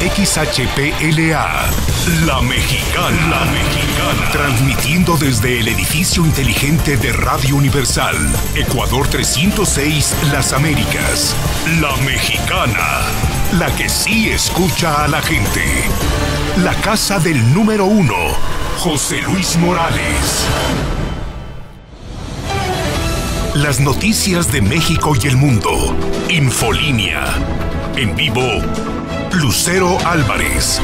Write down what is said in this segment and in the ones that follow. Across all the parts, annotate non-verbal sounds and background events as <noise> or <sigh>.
XHPLA, La Mexicana, La Mexicana, transmitiendo desde el edificio inteligente de Radio Universal, Ecuador 306, Las Américas, La Mexicana, la que sí escucha a la gente. La casa del número uno, José Luis Morales. Las noticias de México y el mundo. Infolínea. En vivo, Lucero Álvarez.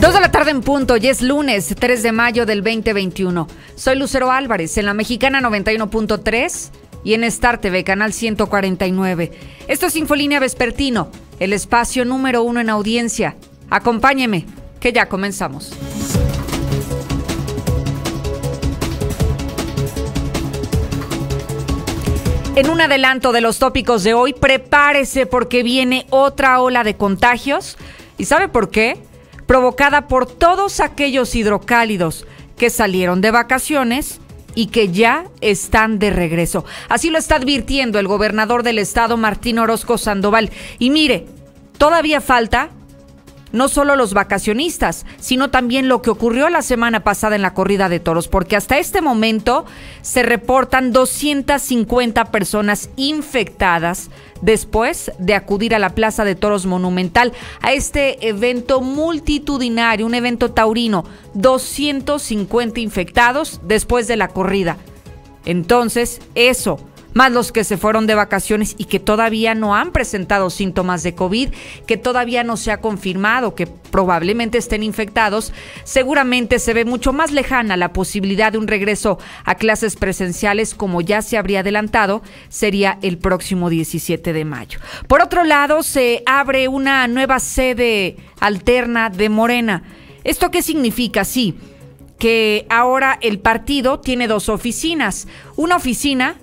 Dos de la tarde en punto, y es lunes 3 de mayo del 2021. Soy Lucero Álvarez en la Mexicana 91.3 y en Star TV, canal 149. Esto es Infolínea Vespertino, el espacio número uno en audiencia. Acompáñeme, que ya comenzamos. En un adelanto de los tópicos de hoy, prepárese porque viene otra ola de contagios. ¿Y sabe por qué? Provocada por todos aquellos hidrocálidos que salieron de vacaciones y que ya están de regreso. Así lo está advirtiendo el gobernador del estado, Martín Orozco Sandoval. Y mire, todavía falta no solo los vacacionistas, sino también lo que ocurrió la semana pasada en la corrida de toros, porque hasta este momento se reportan 250 personas infectadas después de acudir a la Plaza de Toros Monumental a este evento multitudinario, un evento taurino, 250 infectados después de la corrida. Entonces, eso más los que se fueron de vacaciones y que todavía no han presentado síntomas de COVID, que todavía no se ha confirmado que probablemente estén infectados, seguramente se ve mucho más lejana la posibilidad de un regreso a clases presenciales como ya se habría adelantado, sería el próximo 17 de mayo. Por otro lado, se abre una nueva sede alterna de Morena. ¿Esto qué significa? Sí, que ahora el partido tiene dos oficinas. Una oficina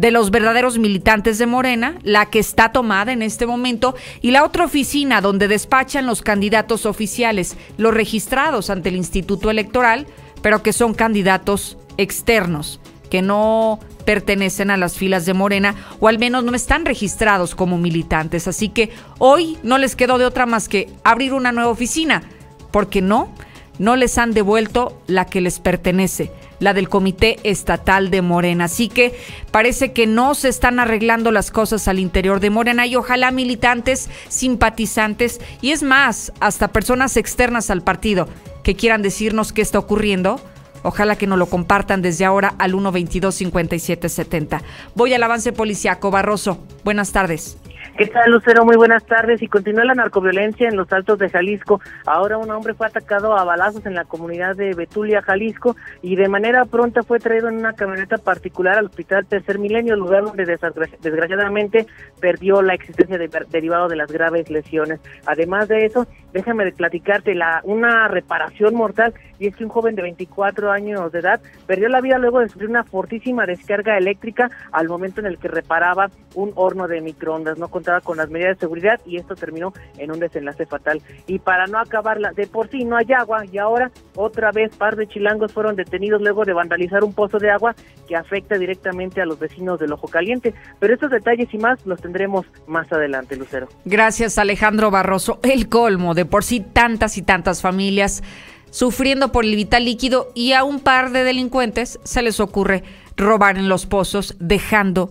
de los verdaderos militantes de Morena, la que está tomada en este momento, y la otra oficina donde despachan los candidatos oficiales, los registrados ante el Instituto Electoral, pero que son candidatos externos, que no pertenecen a las filas de Morena o al menos no están registrados como militantes. Así que hoy no les quedó de otra más que abrir una nueva oficina, porque no, no les han devuelto la que les pertenece la del Comité Estatal de Morena. Así que parece que no se están arreglando las cosas al interior de Morena y ojalá militantes, simpatizantes y es más, hasta personas externas al partido que quieran decirnos qué está ocurriendo. Ojalá que nos lo compartan desde ahora al 122 5770. Voy al avance policiaco. Barroso, buenas tardes. ¿Qué tal, Lucero? Muy buenas tardes. Y continúa la narcoviolencia en los altos de Jalisco. Ahora un hombre fue atacado a balazos en la comunidad de Betulia, Jalisco, y de manera pronta fue traído en una camioneta particular al Hospital Tercer Milenio, lugar donde desgraciadamente perdió la existencia de, derivado de las graves lesiones. Además de eso, déjame platicarte la una reparación mortal y es que un joven de 24 años de edad perdió la vida luego de sufrir una fortísima descarga eléctrica al momento en el que reparaba un horno de microondas. No contaba con las medidas de seguridad y esto terminó en un desenlace fatal. Y para no acabarla, de por sí no hay agua y ahora otra vez par de chilangos fueron detenidos luego de vandalizar un pozo de agua que afecta directamente a los vecinos del Ojo Caliente. Pero estos detalles y más los tendremos más adelante, Lucero. Gracias, Alejandro Barroso. El colmo, de por sí tantas y tantas familias sufriendo por el vital líquido y a un par de delincuentes se les ocurre robar en los pozos dejando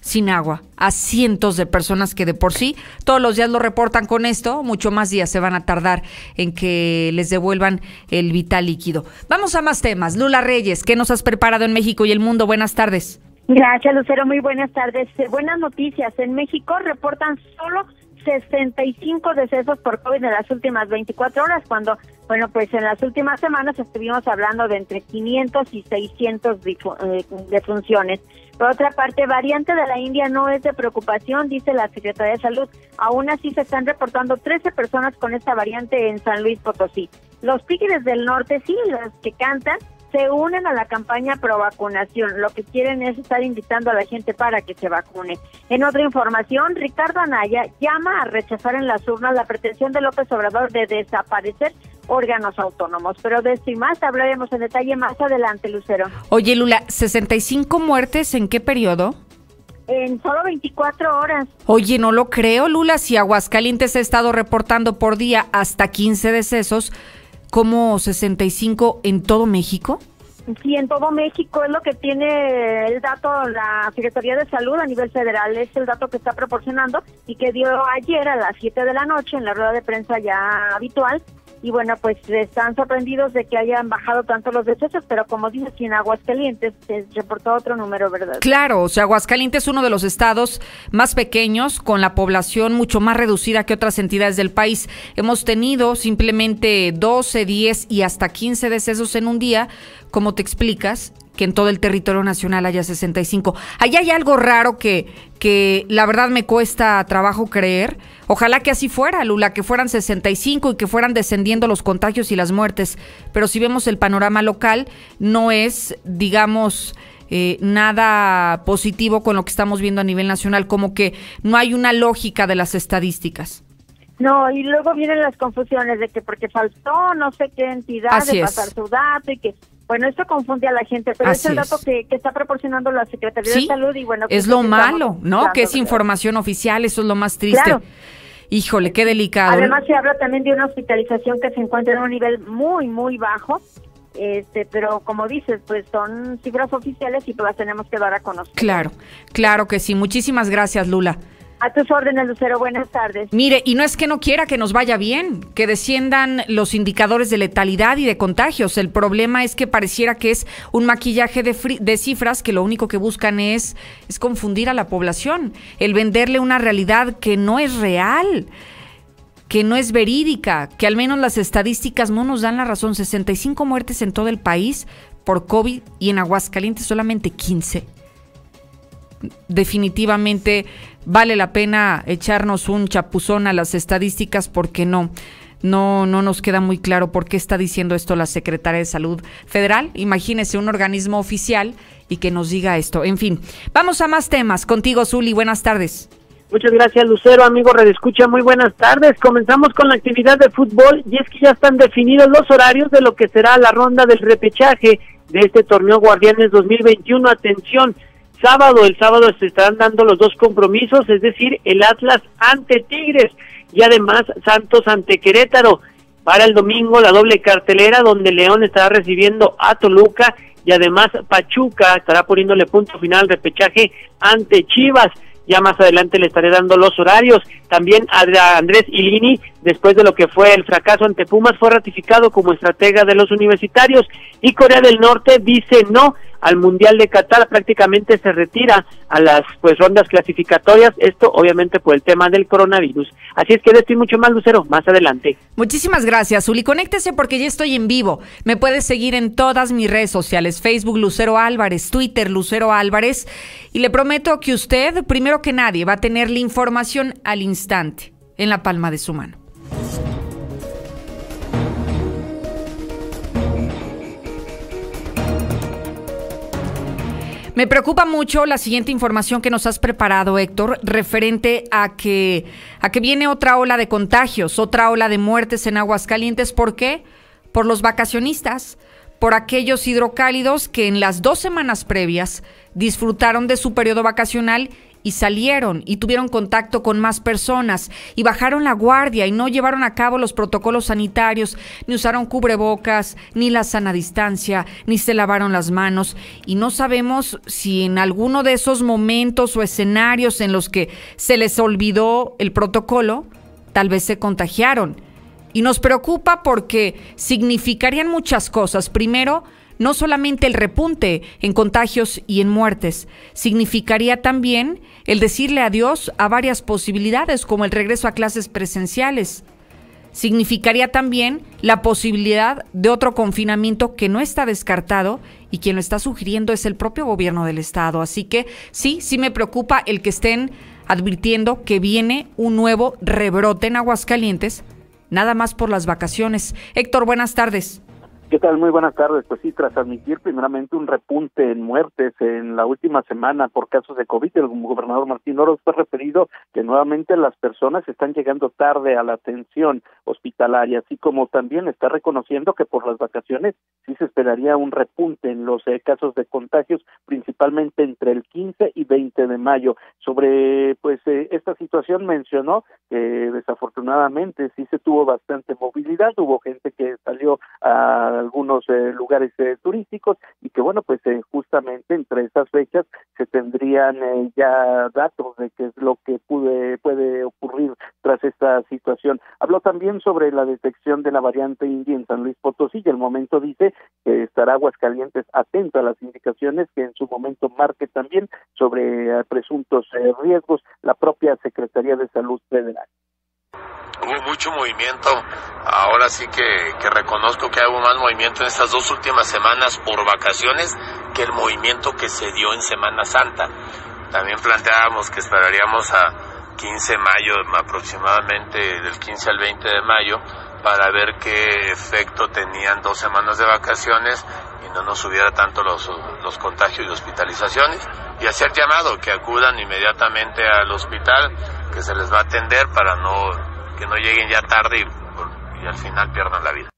sin agua a cientos de personas que de por sí todos los días lo reportan con esto, mucho más días se van a tardar en que les devuelvan el vital líquido. Vamos a más temas. Lula Reyes, ¿qué nos has preparado en México y el mundo? Buenas tardes. Gracias, Lucero. Muy buenas tardes. Eh, buenas noticias. En México reportan solo 65 decesos por COVID en las últimas 24 horas, cuando, bueno, pues en las últimas semanas estuvimos hablando de entre 500 y 600 eh, defunciones. Por otra parte, variante de la India no es de preocupación, dice la Secretaría de Salud. Aún así se están reportando 13 personas con esta variante en San Luis Potosí. Los tigres del norte, sí, los que cantan, se unen a la campaña pro vacunación. Lo que quieren es estar invitando a la gente para que se vacune. En otra información, Ricardo Anaya llama a rechazar en las urnas la pretensión de López Obrador de desaparecer órganos autónomos. Pero de esto y más hablaremos en detalle más adelante, Lucero. Oye, Lula, ¿65 muertes en qué periodo? En solo 24 horas. Oye, no lo creo, Lula. Si Aguascalientes ha estado reportando por día hasta 15 decesos, ¿cómo 65 en todo México? Sí, en todo México es lo que tiene el dato la Secretaría de Salud a nivel federal, es el dato que está proporcionando y que dio ayer a las 7 de la noche en la rueda de prensa ya habitual y bueno, pues están sorprendidos de que hayan bajado tanto los decesos, pero como dices, en Aguascalientes se reportó otro número, ¿verdad? Claro, o sea, Aguascalientes es uno de los estados más pequeños, con la población mucho más reducida que otras entidades del país. Hemos tenido simplemente 12, 10 y hasta 15 decesos en un día, como te explicas, que en todo el territorio nacional haya 65. Allá hay algo raro que, que la verdad me cuesta trabajo creer. Ojalá que así fuera, Lula, que fueran 65 y que fueran descendiendo los contagios y las muertes. Pero si vemos el panorama local, no es, digamos, eh, nada positivo con lo que estamos viendo a nivel nacional, como que no hay una lógica de las estadísticas. No, y luego vienen las confusiones de que porque faltó no sé qué entidad de pasar su dato y que bueno, esto confunde a la gente, pero es el dato que, está proporcionando la Secretaría de Salud y bueno... Es lo malo, ¿no? Que es información oficial, eso es lo más triste. Híjole, qué delicado. Además se habla también de una hospitalización que se encuentra en un nivel muy, muy bajo. Este, pero como dices, pues son cifras oficiales y pues las tenemos que dar a conocer. Claro, claro que sí. Muchísimas gracias, Lula. A tus órdenes, Lucero. Buenas tardes. Mire, y no es que no quiera que nos vaya bien, que desciendan los indicadores de letalidad y de contagios. El problema es que pareciera que es un maquillaje de, cifras que lo único que buscan es, es confundir a la población, el venderle una realidad que no es real que no es verídica, que al menos las estadísticas no nos dan la razón. 65 muertes en todo el país por COVID y en Aguascalientes solamente 15 definitivamente vale la pena echarnos un chapuzón a las estadísticas porque no. No, no nos queda muy claro por qué está diciendo esto la Secretaria de Salud Federal. Imagínese un organismo oficial y que nos diga esto. En fin, vamos a más temas. Contigo, Zuli, buenas tardes. Muchas gracias, Lucero. Amigo Redescucha, muy buenas tardes. Comenzamos con la actividad de fútbol y es que ya están definidos los horarios de lo que será la ronda del repechaje de este torneo Guardianes 2021. Atención, sábado. El sábado se estarán dando los dos compromisos, es decir, el Atlas ante Tigres y además Santos ante Querétaro. Para el domingo la doble cartelera donde León estará recibiendo a Toluca y además Pachuca estará poniéndole punto final al repechaje ante Chivas. Ya más adelante le estaré dando los horarios. También Andrés Ilini, después de lo que fue el fracaso ante Pumas, fue ratificado como estratega de los universitarios. Y Corea del Norte dice no al Mundial de Qatar, prácticamente se retira a las pues rondas clasificatorias, esto obviamente por el tema del coronavirus. Así es que de esto y mucho más, Lucero, más adelante. Muchísimas gracias, Uli. Conéctese porque ya estoy en vivo. Me puedes seguir en todas mis redes sociales, Facebook Lucero Álvarez, Twitter Lucero Álvarez, y le prometo que usted, primero que nadie, va a tener la información al instante, en la palma de su mano. Me preocupa mucho la siguiente información que nos has preparado, Héctor, referente a que, a que viene otra ola de contagios, otra ola de muertes en Aguascalientes. ¿Por qué? Por los vacacionistas, por aquellos hidrocálidos que en las dos semanas previas disfrutaron de su periodo vacacional y salieron y tuvieron contacto con más personas y bajaron la guardia y no llevaron a cabo los protocolos sanitarios, ni usaron cubrebocas, ni la sana distancia, ni se lavaron las manos y no sabemos si en alguno de esos momentos o escenarios en los que se les olvidó el protocolo, tal vez se contagiaron. Y nos preocupa porque significarían muchas cosas. Primero, no solamente el repunte en contagios y en muertes, significaría también el decirle adiós a varias posibilidades como el regreso a clases presenciales. Significaría también la posibilidad de otro confinamiento que no está descartado y quien lo está sugiriendo es el propio gobierno del estado. Así que sí, sí me preocupa el que estén advirtiendo que viene un nuevo rebrote en Aguascalientes, nada más por las vacaciones. Héctor, buenas tardes. ¿Qué tal? Muy buenas tardes. Pues sí, tras admitir primeramente un repunte en muertes en la última semana por casos de COVID, el gobernador Martín Oro fue referido que nuevamente las personas están llegando tarde a la atención hospitalaria, así como también está reconociendo que por las vacaciones sí se esperaría un repunte en los eh, casos de contagios, principalmente entre el 15 y 20 de mayo. Sobre pues eh, esta situación mencionó que desafortunadamente sí se tuvo bastante movilidad, hubo gente que salió a algunos eh, lugares eh, turísticos y que bueno pues eh, justamente entre esas fechas se tendrían ya datos de qué es lo que pude, puede ocurrir tras esta situación. Habló también sobre la detección de la variante india en San Luis Potosí y el momento dice que estará Aguascalientes atento a las indicaciones que en su momento marque también sobre presuntos riesgos la propia Secretaría de Salud Federal hubo mucho movimiento. Ahora sí que, que, reconozco que hubo más movimiento en estas dos últimas semanas por vacaciones que el movimiento que se dio en Semana Santa. También planteábamos que esperaríamos a 15 de mayo aproximadamente, del 15 al 20 de mayo, para ver qué efecto tenían dos semanas de vacaciones y no nos subiera tanto los, los contagios y hospitalizaciones. Y hacer llamado que acudan inmediatamente al hospital, que se les va a atender para no que no lleguen ya tarde y, al final pierdan la vida.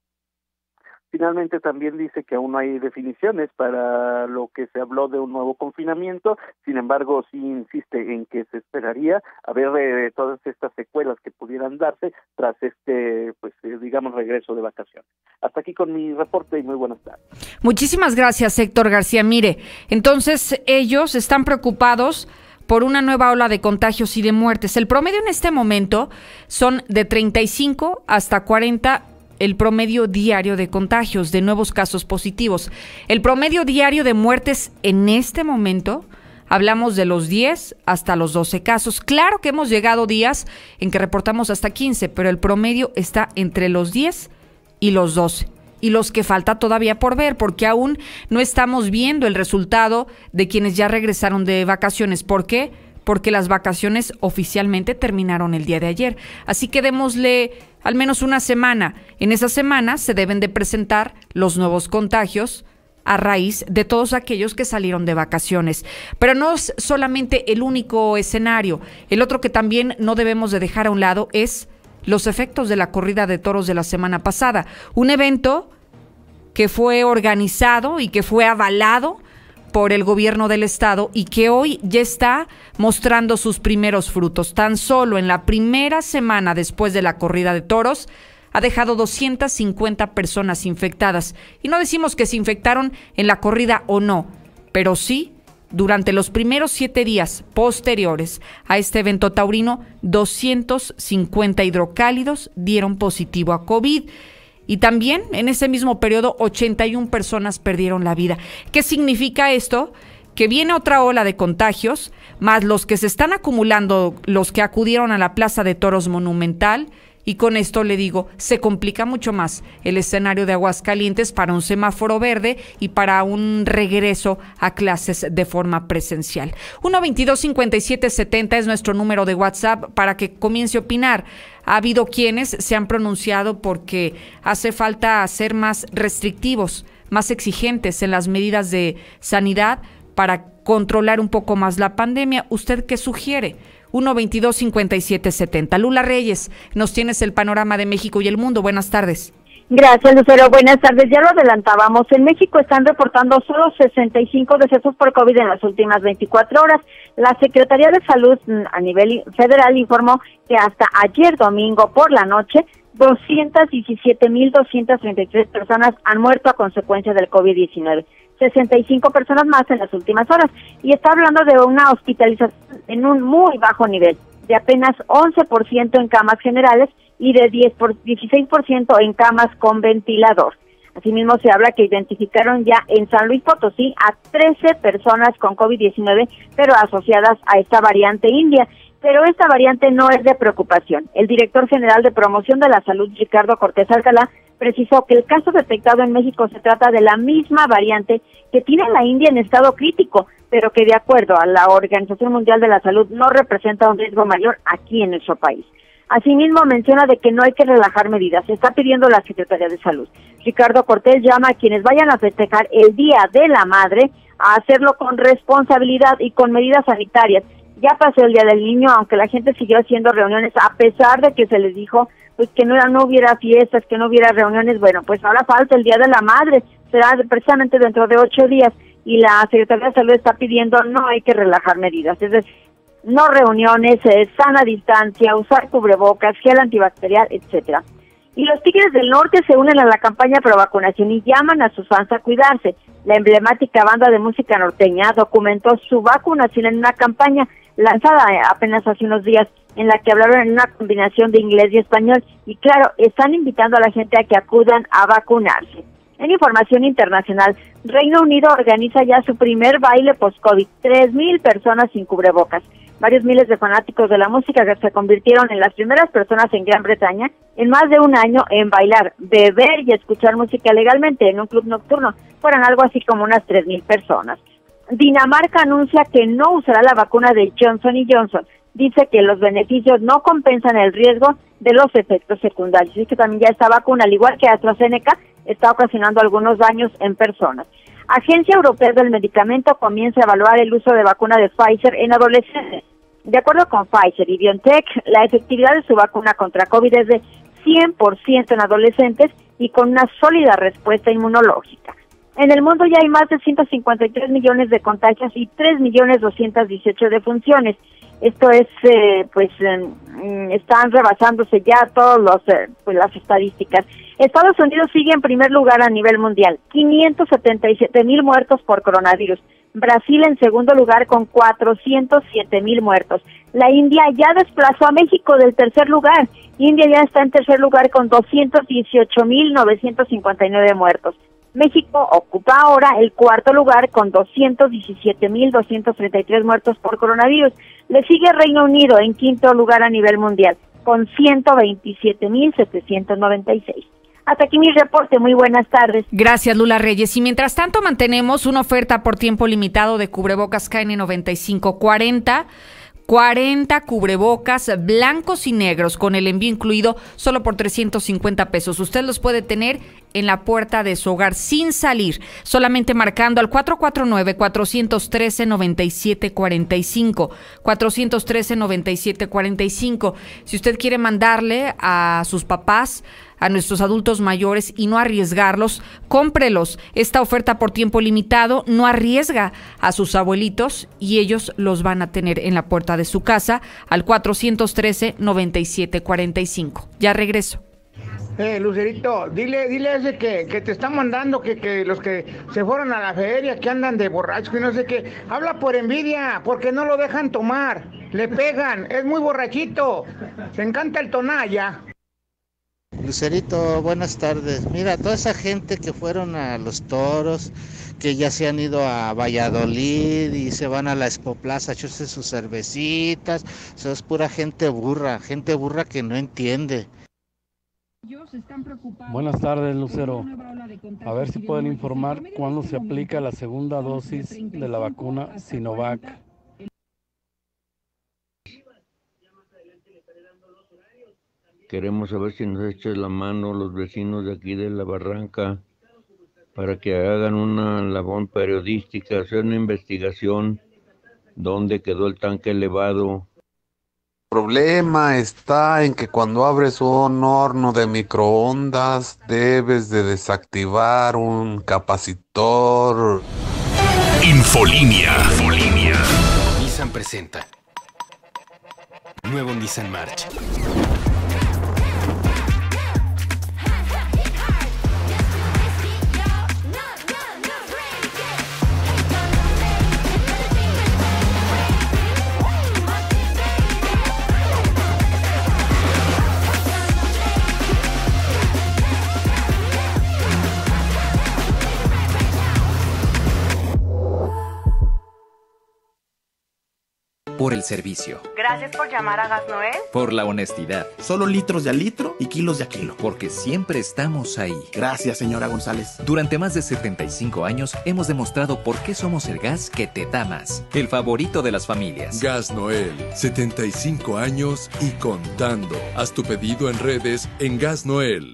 Finalmente también dice que aún no hay definiciones para lo que se habló de un nuevo confinamiento, sin embargo sí insiste en que se esperaría a ver eh, todas estas secuelas que pudieran darse tras este, pues eh, digamos, regreso de vacaciones. Hasta aquí con mi reporte y muy buenas tardes. Muchísimas gracias, Héctor García. Mire, entonces ellos están preocupados por una nueva ola de contagios y de muertes. El promedio en este momento son de 35 hasta 40 el promedio diario de contagios, de nuevos casos positivos. El promedio diario de muertes en este momento, hablamos de los 10 hasta los 12 casos. Claro que hemos llegado días en que reportamos hasta 15, pero el promedio está entre los 10 y los 12 y los que falta todavía por ver, porque aún no estamos viendo el resultado de quienes ya regresaron de vacaciones. ¿Por qué? Porque las vacaciones oficialmente terminaron el día de ayer. Así que démosle al menos una semana. En esa semana se deben de presentar los nuevos contagios a raíz de todos aquellos que salieron de vacaciones. Pero no es solamente el único escenario. El otro que también no debemos de dejar a un lado es los efectos de la corrida de toros de la semana pasada. Un evento que fue organizado y que fue avalado por el gobierno del estado y que hoy ya está mostrando sus primeros frutos. Tan solo en la primera semana después de la corrida de toros ha dejado 250 personas infectadas. Y no decimos que se infectaron en la corrida o no, pero sí durante los primeros siete días posteriores a este evento taurino, 250 hidrocálidos dieron positivo a COVID. Y también en ese mismo periodo 81 personas perdieron la vida. ¿Qué significa esto? Que viene otra ola de contagios, más los que se están acumulando, los que acudieron a la Plaza de Toros Monumental, y con esto le digo, se complica mucho más el escenario de Aguascalientes para un semáforo verde y para un regreso a clases de forma presencial. 122-5770 es nuestro número de WhatsApp para que comience a opinar. Ha habido quienes se han pronunciado porque hace falta ser más restrictivos, más exigentes en las medidas de sanidad para controlar un poco más la pandemia. ¿Usted qué sugiere? 122-5770. Lula Reyes, nos tienes el panorama de México y el mundo. Buenas tardes. Gracias, Lucero. Buenas tardes. Ya lo adelantábamos. En México están reportando solo 65 decesos por COVID en las últimas 24 horas. La Secretaría de Salud mm, a nivel federal informó que hasta ayer domingo por la noche 217.233 personas han muerto a consecuencia del COVID-19. 65 personas más en las últimas horas. Y está hablando de una hospitalización en un muy bajo nivel, de apenas 11% en camas generales y de 10 por, 16% en camas con ventilador. Asimismo, se habla que identificaron ya en San Luis Potosí a 13 personas con COVID-19, pero asociadas a esta variante india. Pero esta variante no es de preocupación. El director general de promoción de la salud, Ricardo Cortés Alcalá, precisó que el caso detectado en México se trata de la misma variante que tiene la India en estado crítico, pero que de acuerdo a la Organización Mundial de la Salud no representa un riesgo mayor aquí en nuestro país. Asimismo, menciona de que no hay que relajar medidas. Está pidiendo la Secretaría de Salud. Ricardo Cortés llama a quienes vayan a festejar el Día de la Madre a hacerlo con responsabilidad y con medidas sanitarias. Ya pasó el Día del Niño, aunque la gente siguió haciendo reuniones, a pesar de que se les dijo pues que no, no hubiera fiestas, que no hubiera reuniones. Bueno, pues ahora falta el Día de la Madre, será precisamente dentro de ocho días y la Secretaría de Salud está pidiendo no hay que relajar medidas, es decir, no reuniones, eh, sana distancia, usar cubrebocas, gel antibacterial, etcétera. Y los Tigres del Norte se unen a la campaña pro vacunación y llaman a sus fans a cuidarse. La emblemática banda de música norteña documentó su vacunación en una campaña lanzada apenas hace unos días en la que hablaron en una combinación de inglés y español y claro, están invitando a la gente a que acudan a vacunarse. En información internacional, Reino Unido organiza ya su primer baile post-COVID, 3.000 personas sin cubrebocas. Varios miles de fanáticos de la música que se convirtieron en las primeras personas en Gran Bretaña en más de un año en bailar, beber y escuchar música legalmente en un club nocturno. Fueron algo así como unas 3.000 personas. Dinamarca anuncia que no usará la vacuna de Johnson y Johnson. Dice que los beneficios no compensan el riesgo de los efectos secundarios. Y que también ya esta vacuna, al igual que AstraZeneca, está ocasionando algunos daños en personas. Agencia Europea del Medicamento comienza a evaluar el uso de vacuna de Pfizer en adolescentes. De acuerdo con Pfizer y BioNTech, la efectividad de su vacuna contra COVID es de 100% en adolescentes y con una sólida respuesta inmunológica. En el mundo ya hay más de 153 millones de contagios y 3 millones 218 defunciones. Esto es, eh, pues, mm, están rebasándose ya todos los, eh, pues, las estadísticas. Estados Unidos sigue en primer lugar a nivel mundial, 577 mil muertos por coronavirus. Brasil en segundo lugar con 407 mil muertos. La India ya desplazó a México del tercer lugar. India ya está en tercer lugar con 218 mil 959 muertos. México ocupa ahora el cuarto lugar con 217.233 muertos por coronavirus. Le sigue Reino Unido en quinto lugar a nivel mundial con 127.796. Hasta aquí mi reporte. Muy buenas tardes. Gracias, Lula Reyes. Y mientras tanto mantenemos una oferta por tiempo limitado de cubrebocas KN9540 40 cubrebocas blancos y negros con el envío incluido solo por 350 pesos. Usted los puede tener en la puerta de su hogar sin salir, solamente marcando al 449-413-9745. 413-9745. Si usted quiere mandarle a sus papás, a nuestros adultos mayores y no arriesgarlos, cómprelos. Esta oferta por tiempo limitado no arriesga a sus abuelitos y ellos los van a tener en la puerta de su casa al 413-9745. Ya regreso. Eh, Lucerito, dile, dile a ese que, que te está mandando que, que, los que se fueron a la feria, que andan de borrachos, que no sé qué, habla por envidia, porque no lo dejan tomar, le pegan, es muy borrachito, se encanta el tonalla. Lucerito, buenas tardes. Mira, toda esa gente que fueron a los toros, que ya se han ido a Valladolid y se van a la Expo Plaza a echarse sus cervecitas, eso es pura gente burra, gente burra que no entiende. Buenas tardes, Lucero. A ver si pueden informar cuándo se aplica la segunda dosis de la vacuna Sinovac. Queremos saber si nos echas la mano los vecinos de aquí de la barranca para que hagan una labor periodística, hacer una investigación dónde quedó el tanque elevado. El problema está en que cuando abres un horno de microondas debes de desactivar un capacitor. Infolinia. Infolinia. Nissan presenta. Nuevo Nissan March. Por el servicio. Gracias por llamar a Gas Noel. Por la honestidad. Solo litros de a litro y kilos de a kilo. Porque siempre estamos ahí. Gracias, señora González. Durante más de 75 años hemos demostrado por qué somos el gas que te da más. El favorito de las familias. Gas Noel, 75 años y contando. Haz tu pedido en redes en Gas Noel.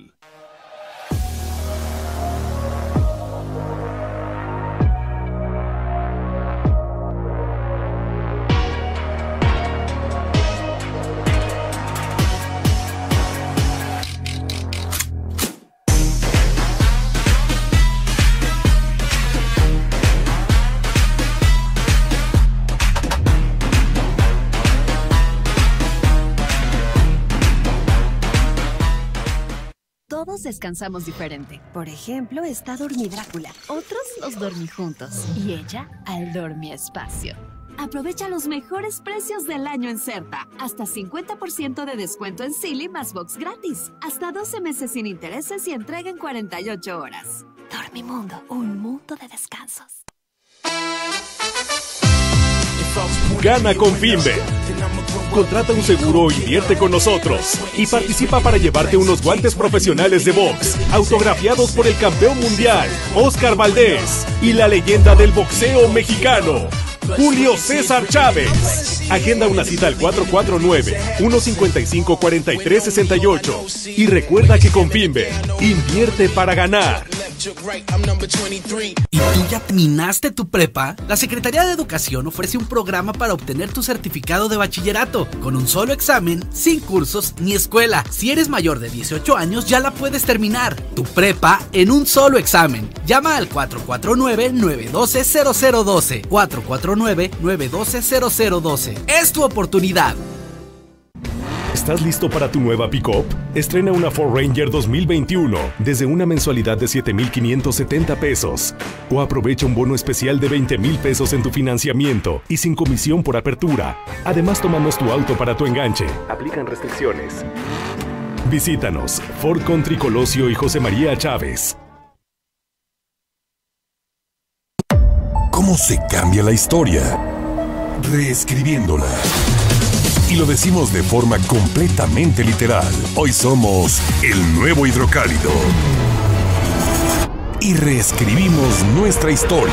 Descansamos diferente. Por ejemplo, está Dormi Drácula. Otros los dormí juntos. Y ella al Dormi Espacio. Aprovecha los mejores precios del año en Certa. Hasta 50% de descuento en Silly más box gratis. Hasta 12 meses sin intereses y entrega en 48 horas. Dormimundo, un mundo de descansos. Gana con Finver. Contrata un seguro o invierte con nosotros y participa para llevarte unos guantes profesionales de box, autografiados por el campeón mundial, Oscar Valdés, y la leyenda del boxeo mexicano, Julio César Chávez. Agenda una cita al 449-155-4368. Y recuerda que con Finver, invierte para ganar. ¿Y tú ya terminaste tu prepa? La Secretaría de Educación ofrece un programa para obtener tu certificado de bachillerato, con un solo examen, sin cursos ni escuela. Si eres mayor de 18 años, ya la puedes terminar. Tu prepa en un solo examen. Llama al 449-912-0012. 449-912-0012. Es tu oportunidad. ¿Estás listo para tu nueva pickup? Estrena una Ford Ranger 2021 desde una mensualidad de 7,570 pesos. O aprovecha un bono especial de 20 mil pesos en tu financiamiento y sin comisión por apertura. Además, tomamos tu auto para tu enganche. Aplican restricciones. Visítanos, Ford Country Colosio y José María Chávez. ¿Cómo se cambia la historia? Reescribiéndola. Y lo decimos de forma completamente literal. Hoy somos el nuevo hidrocálido. Y reescribimos nuestra historia.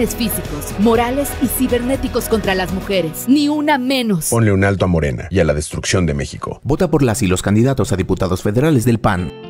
Crímenes físicos, morales y cibernéticos contra las mujeres. Ni una menos. Ponle un alto a Morena y a la destrucción de México. Vota por las y los candidatos a diputados federales del PAN.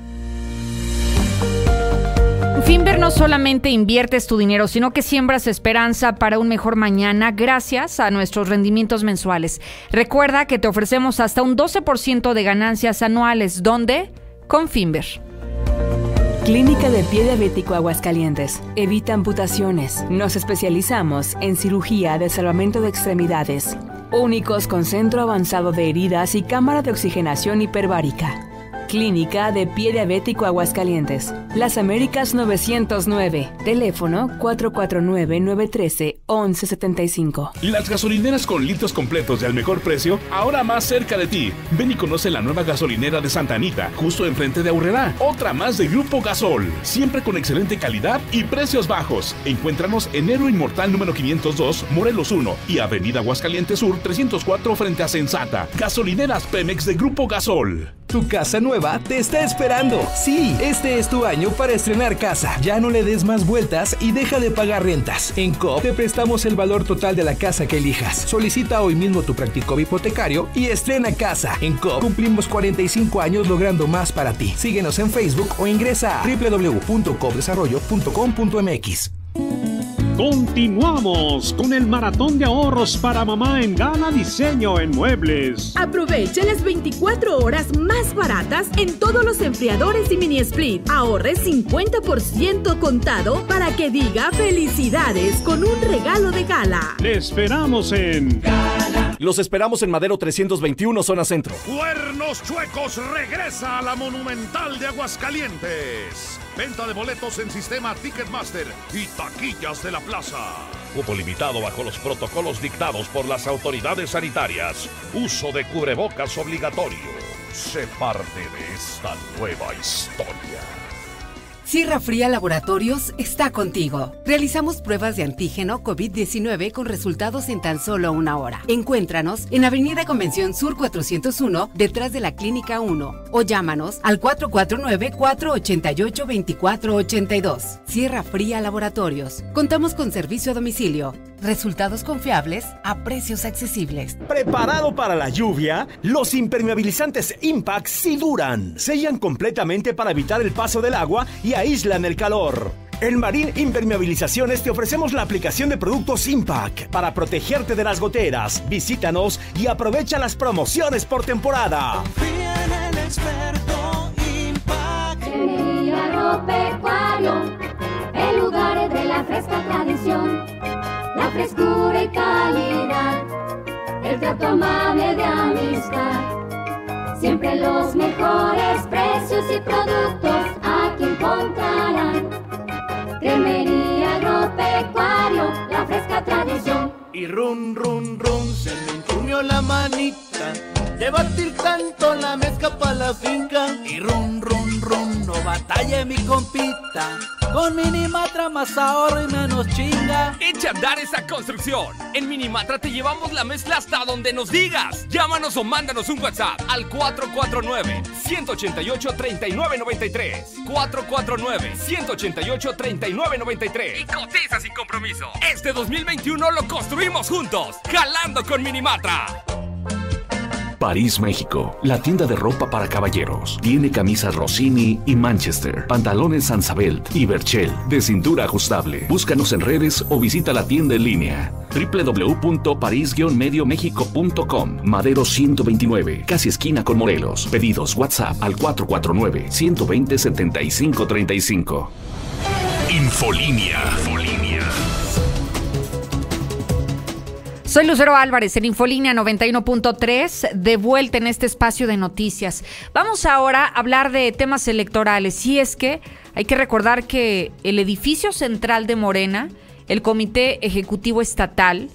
Finver no solamente inviertes tu dinero, sino que siembras esperanza para un mejor mañana gracias a nuestros rendimientos mensuales. Recuerda que te ofrecemos hasta un 12% de ganancias anuales. ¿Dónde? Con Finver. Clínica del Pie Diabético Aguascalientes. Evita amputaciones. Nos especializamos en cirugía de salvamento de extremidades. Únicos con centro avanzado de heridas y cámara de oxigenación hiperbárica. Clínica de Pie Diabético Aguascalientes. Las Américas 909. Teléfono 449-913-1175. Las gasolineras con litros completos y al mejor precio, ahora más cerca de ti. Ven y conoce la nueva gasolinera de Santa Anita, justo enfrente de Aurrera. Otra más de Grupo Gasol. Siempre con excelente calidad y precios bajos. Encuéntranos en Héroe Inmortal número 502, Morelos 1 y Avenida Aguascalientes Sur 304 frente a Sensata. Gasolineras Pemex de Grupo Gasol. Tu casa nueva te está esperando. Sí, este es tu año para estrenar casa. Ya no le des más vueltas y deja de pagar rentas. En COP te prestamos el valor total de la casa que elijas. Solicita hoy mismo tu práctico hipotecario y estrena casa. En COP cumplimos 45 años logrando más para ti. Síguenos en Facebook o ingresa a www.copdesarrollo.com.mx. Continuamos con el maratón de ahorros para mamá en Gana Diseño en Muebles. Aproveche las 24 horas más baratas en todos los enfriadores y mini split. Ahorre 50% contado para que diga felicidades con un regalo de gala. Le esperamos en Gala. Los esperamos en Madero 321, zona centro. Cuernos Chuecos regresa a la Monumental de Aguascalientes. Venta de boletos en sistema Ticketmaster y taquillas de la plaza. Cupo limitado bajo los protocolos dictados por las autoridades sanitarias. Uso de cubrebocas obligatorio. Sé parte de esta nueva historia. Sierra Fría Laboratorios está contigo. Realizamos pruebas de antígeno COVID-19 con resultados en tan solo una hora. Encuéntranos en Avenida Convención Sur 401, detrás de la Clínica 1, o llámanos al 449-488-2482. Sierra Fría Laboratorios. Contamos con servicio a domicilio. Resultados confiables a precios accesibles. ¿Preparado para la lluvia? Los impermeabilizantes Impact sí duran. Sellan completamente para evitar el paso del agua y aíslan el calor. En Marín Impermeabilizaciones te ofrecemos la aplicación de productos Impact para protegerte de las goteras. Visítanos y aprovecha las promociones por temporada. Confía en el experto Impact. Agropecuario, el lugar de la fresca tradición, la frescura y calidad, el trato amable de amistad. Siempre los mejores precios y productos aquí encontrarán. Cremería agropecuario, la fresca tradición. Y run, run, run, se me entumió la manita. De batir tanto la mezcla pa' la finca. Y run, run, run, no batalla mi compita. Con Minimatra más ahorro y menos chinga. Echa a andar esa construcción. En Minimatra te llevamos la mezcla hasta donde nos digas. Llámanos o mándanos un WhatsApp al 449-188-3993. 449-188-3993. Y cotiza sin compromiso. Este 2021 lo construimos juntos. Jalando con Minimatra. París, México. La tienda de ropa para caballeros. Tiene camisas Rossini y Manchester, pantalones Sansabelt y Berchel de cintura ajustable. Búscanos en redes o visita la tienda en línea www.paris-mediomexico.com Madero 129, casi esquina con Morelos. Pedidos WhatsApp al 449-120-7535. Infolinia. Soy Lucero Álvarez en Infolínea 91.3, de vuelta en este espacio de noticias. Vamos ahora a hablar de temas electorales. Y es que hay que recordar que el edificio central de Morena, el Comité Ejecutivo Estatal,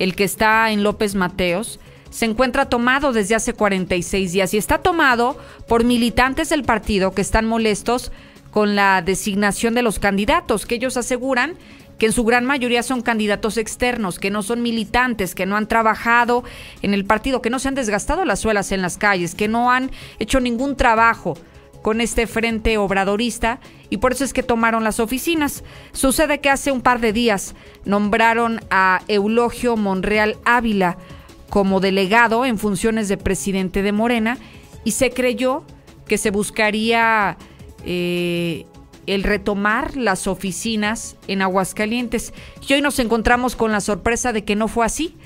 el que está en López Mateos, se encuentra tomado desde hace 46 días y está tomado por militantes del partido que están molestos con la designación de los candidatos, que ellos aseguran que en su gran mayoría son candidatos externos, que no son militantes, que no han trabajado en el partido, que no se han desgastado las suelas en las calles, que no han hecho ningún trabajo con este frente obradorista y por eso es que tomaron las oficinas. Sucede que hace un par de días nombraron a Eulogio Monreal Ávila como delegado en funciones de presidente de Morena y se creyó que se buscaría eh, el retomar las oficinas en Aguascalientes. Y hoy nos encontramos con la sorpresa de que no fue así,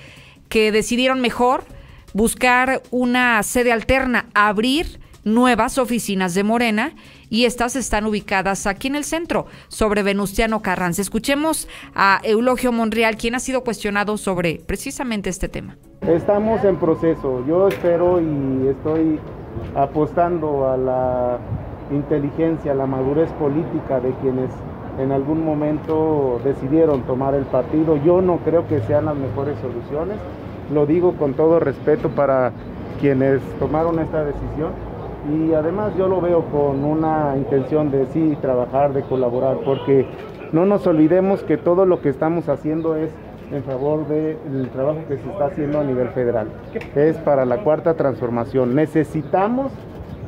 que decidieron mejor buscar una sede alterna, abrir nuevas oficinas de Morena y estas están ubicadas aquí en el centro, sobre Venustiano Carranza. Escuchemos a Eulogio Monreal, quien ha sido cuestionado sobre precisamente este tema. Estamos en proceso. Yo espero y estoy apostando a la inteligencia, la madurez política de quienes en algún momento decidieron tomar el partido. Yo no creo que sean las mejores soluciones, lo digo con todo respeto para quienes tomaron esta decisión y además yo lo veo con una intención de sí trabajar, de colaborar, porque no nos olvidemos que todo lo que estamos haciendo es en favor del trabajo que se está haciendo a nivel federal. Es para la cuarta transformación. Necesitamos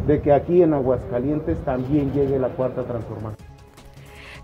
de que aquí en Aguascalientes también llegue la cuarta transformación.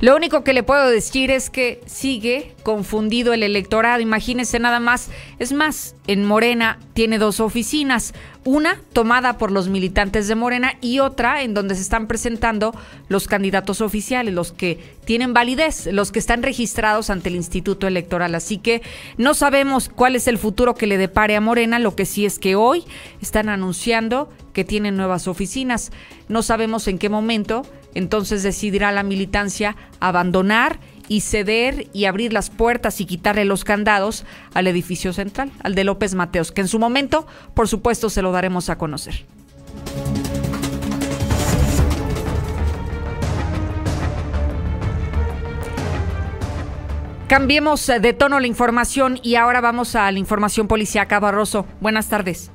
Lo único que le puedo decir es que sigue confundido el electorado. Imagínense nada más. Es más, en Morena tiene dos oficinas. Una tomada por los militantes de Morena y otra en donde se están presentando los candidatos oficiales, los que tienen validez, los que están registrados ante el Instituto Electoral. Así que no sabemos cuál es el futuro que le depare a Morena. Lo que sí es que hoy están anunciando que tienen nuevas oficinas. No sabemos en qué momento entonces decidirá la militancia abandonar y ceder y abrir las puertas y quitarle los candados al edificio central, al de López Mateos, que en su momento, por supuesto, se lo daremos a conocer. Cambiemos de tono la información y ahora vamos a la información policíaca. Barroso, buenas tardes.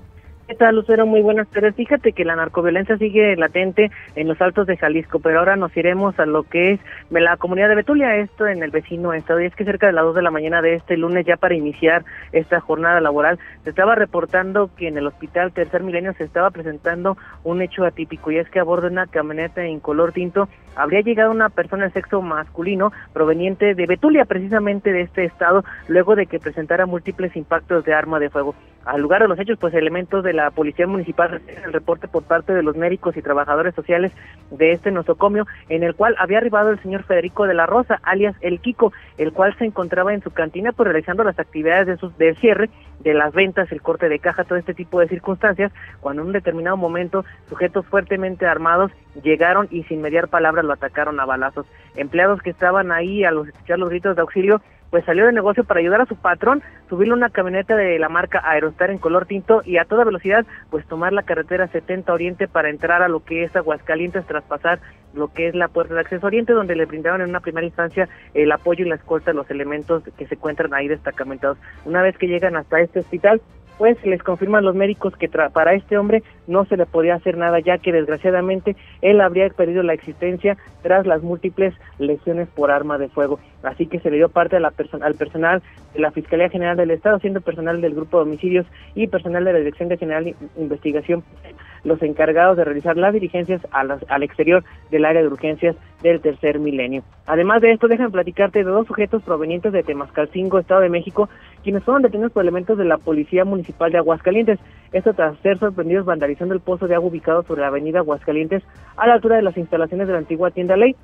¿Qué tal, Lucero? Muy buenas tardes. Fíjate que la narcoviolencia sigue latente en los altos de Jalisco, pero ahora nos iremos a lo que es la comunidad de Betulia, esto en el vecino estado. Y es que cerca de las 2 de la mañana de este lunes, ya para iniciar esta jornada laboral, se estaba reportando que en el hospital Tercer Milenio se estaba presentando un hecho atípico, y es que a bordo de una camioneta en color tinto habría llegado una persona de sexo masculino proveniente de Betulia, precisamente de este estado, luego de que presentara múltiples impactos de arma de fuego. Al lugar de los hechos, pues elementos de la Policía Municipal el reporte por parte de los médicos y trabajadores sociales de este nosocomio, en el cual había arribado el señor Federico de la Rosa, alias El Kiko, el cual se encontraba en su cantina pues realizando las actividades de sus, del cierre de las ventas, el corte de caja, todo este tipo de circunstancias, cuando en un determinado momento sujetos fuertemente armados llegaron y sin mediar palabras lo atacaron a balazos. Empleados que estaban ahí a los escuchar los gritos de auxilio pues salió de negocio para ayudar a su patrón, subirle una camioneta de la marca Aerostar en color tinto y a toda velocidad pues tomar la carretera 70 Oriente para entrar a lo que es Aguascalientes, traspasar lo que es la puerta de acceso Oriente, donde le brindaron en una primera instancia el apoyo y la escolta de los elementos que se encuentran ahí destacamentados. Una vez que llegan hasta este hospital, pues les confirman los médicos que para este hombre no se le podía hacer nada ya que desgraciadamente él habría perdido la existencia tras las múltiples lesiones por arma de fuego. Así que se le dio parte a la al personal de la Fiscalía General del Estado, siendo personal del Grupo de Homicidios y personal de la Dirección de General de Investigación los encargados de realizar las diligencias al exterior del área de urgencias del tercer milenio. Además de esto, déjame platicarte de dos sujetos provenientes de Temascalcingo, Estado de México, quienes fueron detenidos por elementos de la Policía Municipal de Aguascalientes. Esto tras ser sorprendidos vandalizando el pozo de agua ubicado sobre la avenida Aguascalientes a la altura de las instalaciones de la antigua tienda Ley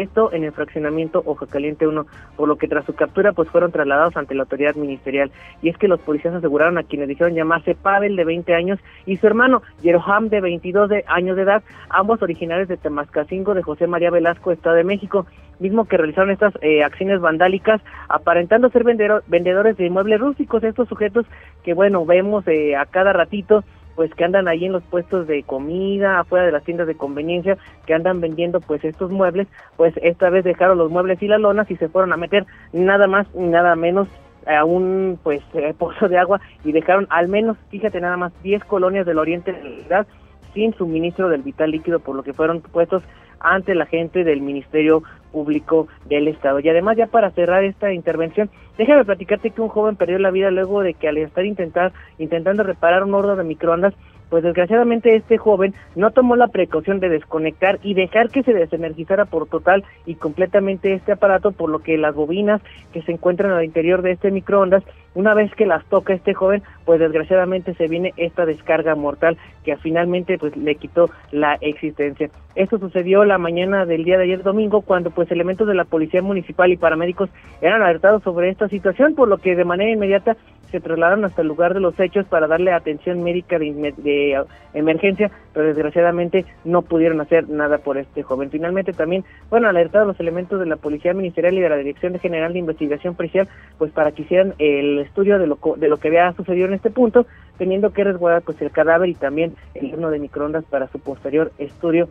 esto en el fraccionamiento Ojo Caliente 1, por lo que tras su captura pues fueron trasladados ante la autoridad ministerial. Y es que los policías aseguraron a quienes dijeron llamarse Pavel de 20 años y su hermano Jeroham de 22 años de edad, ambos originarios de Temascacingo de José María Velasco, Estado de México, mismo que realizaron estas eh, acciones vandálicas aparentando ser vendedores de inmuebles rústicos, estos sujetos que bueno, vemos eh, a cada ratito pues que andan ahí en los puestos de comida, afuera de las tiendas de conveniencia, que andan vendiendo pues estos muebles, pues esta vez dejaron los muebles y las lonas y se fueron a meter nada más y nada menos a un pues eh, <laughs> pozo de agua y dejaron al menos, fíjate nada más, 10 colonias del oriente de la sin suministro del vital líquido, por lo que fueron puestos ante la gente del Ministerio Público del Estado. Y además, ya para cerrar esta intervención, déjame platicarte que un joven perdió la vida luego de que al estar intentar, intentando reparar un horno de microondas, pues desgraciadamente este joven no tomó la precaución de desconectar y dejar que se desenergizara por total y completamente este aparato, por lo que las bobinas que se encuentran al interior de este microondas, una vez que las toca este joven, pues desgraciadamente se viene esta descarga mortal que finalmente pues le quitó la existencia. Esto sucedió la mañana del día de ayer domingo cuando pues elementos de la policía municipal y paramédicos eran alertados sobre esta situación, por lo que de manera inmediata se trasladaron hasta el lugar de los hechos para darle atención médica de, de, emergencia, pero desgraciadamente no pudieron hacer nada por este joven. Finalmente también fueron alertados los elementos de la Policía Ministerial y de la Dirección General de Investigación Policial, pues para que hicieran el estudio de lo, de lo que había sucedido en este punto, teniendo que resguardar pues el cadáver y también el horno de microondas para su posterior estudio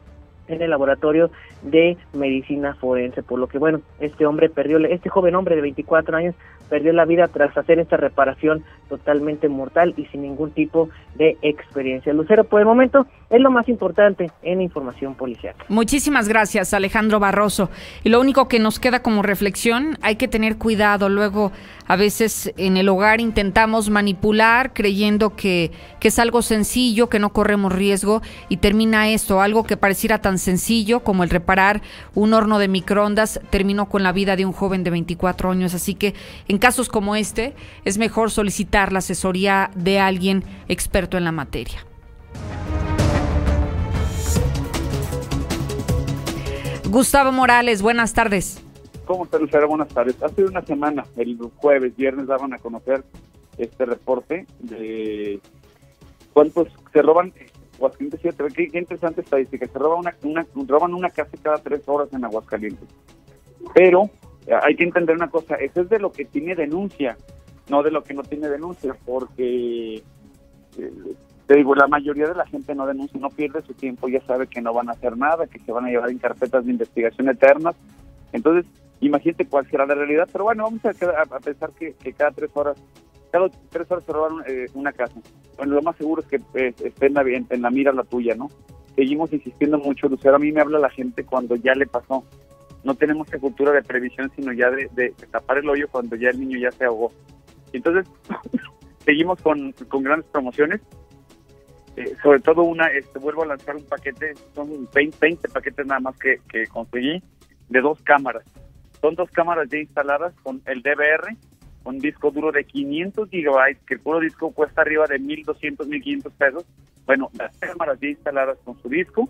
en el laboratorio de medicina forense, por lo que bueno, este hombre perdió, este joven hombre de 24 años perdió la vida tras hacer esta reparación totalmente mortal y sin ningún tipo de experiencia. Lucero, por el momento es lo más importante en información policial. Muchísimas gracias, Alejandro Barroso. Y lo único que nos queda como reflexión, hay que tener cuidado. Luego, a veces en el hogar intentamos manipular creyendo que, que es algo sencillo, que no corremos riesgo y termina esto, algo que pareciera tan sencillo como el reparar un horno de microondas, terminó con la vida de un joven de 24 años. Así que en casos como este, es mejor solicitar la asesoría de alguien experto en la materia. Gustavo Morales, buenas tardes. ¿Cómo está Lucero? Buenas tardes. Hace una semana, el jueves, viernes, daban a conocer este reporte de cuántos se roban Aguascalientes. Qué, qué interesante estadística. Se roban una, roban una casa cada tres horas en Aguascalientes. Pero hay que entender una cosa, eso es de lo que tiene denuncia, no de lo que no tiene denuncia, porque eh, te digo, la mayoría de la gente no denuncia, no pierde su tiempo, ya sabe que no van a hacer nada, que se van a llevar en carpetas de investigación eternas. Entonces, imagínate cuál será la realidad, pero bueno, vamos a, pensar que, cada tres horas, cada tres horas se roban eh, una casa. Bueno, lo más seguro es que eh, esté en la, en la mira la tuya, ¿no? Seguimos insistiendo mucho, Lucero, a mí me habla la gente cuando ya le pasó no tenemos esa cultura de previsión, sino ya de, tapar el hoyo cuando ya el niño ya se ahogó. Entonces, <laughs> seguimos con, con, grandes promociones. Eh, sobre todo una, este, vuelvo a lanzar un paquete, son 20, paquetes nada más que, que conseguí, de dos cámaras. Son dos cámaras ya instaladas con el DVR, un disco duro de 500 gigabytes, que el puro disco cuesta arriba de 1.200, 1.500 pesos. Bueno, las cámaras ya instaladas con su disco,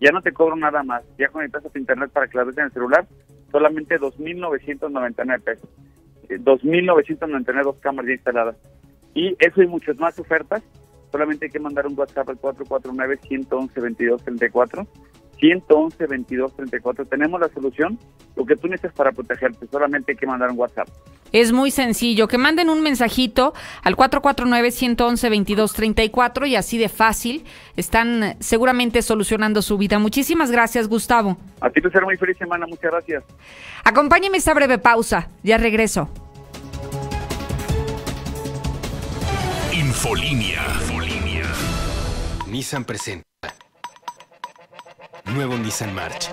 ya no te cobro nada más. Ya conectas a tu internet para que la veas en el celular, solamente 2.999 pesos. 2.999 eh, dos cámaras ya instaladas. Y eso y muchas más ofertas. Solamente hay que mandar un WhatsApp al 449-111-2234. 111-2234. Tenemos la solución. Lo que tú necesitas para protegerte, solamente hay que mandar un WhatsApp. Es muy sencillo, que manden un mensajito al 449-111-2234 y así de fácil están seguramente solucionando su vida. Muchísimas gracias, Gustavo. A ti te será muy feliz semana, muchas gracias. Acompáñeme esta breve pausa, ya regreso. Infolinia. Infolinia. Nissan presenta. Nuevo Nissan March.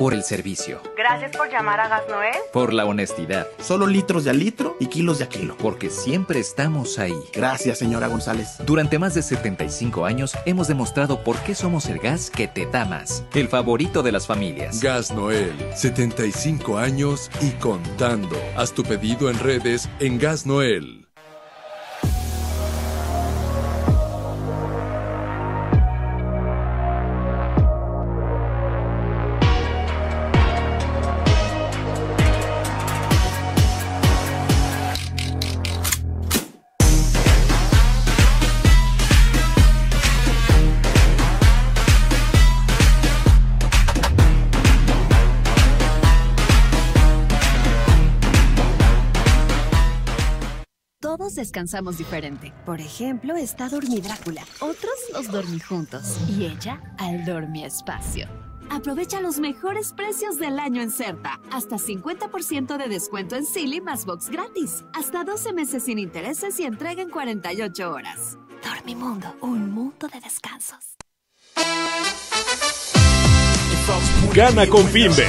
Por el servicio. Gracias por llamar a Gas Noel. Por la honestidad. Solo litros de a litro y kilos de a kilo. Porque siempre estamos ahí. Gracias, señora González. Durante más de 75 años hemos demostrado por qué somos el gas que te da más. El favorito de las familias. Gas Noel. 75 años y contando. Haz tu pedido en redes en Gas Noel. Descansamos diferente. Por ejemplo, está Dormi Drácula, otros los dormí juntos y ella al Dormi Espacio. Aprovecha los mejores precios del año en Certa. Hasta 50% de descuento en Silly más box gratis. Hasta 12 meses sin intereses y entrega en 48 horas. Dormimundo, un mundo de descansos. Gana con Finbe.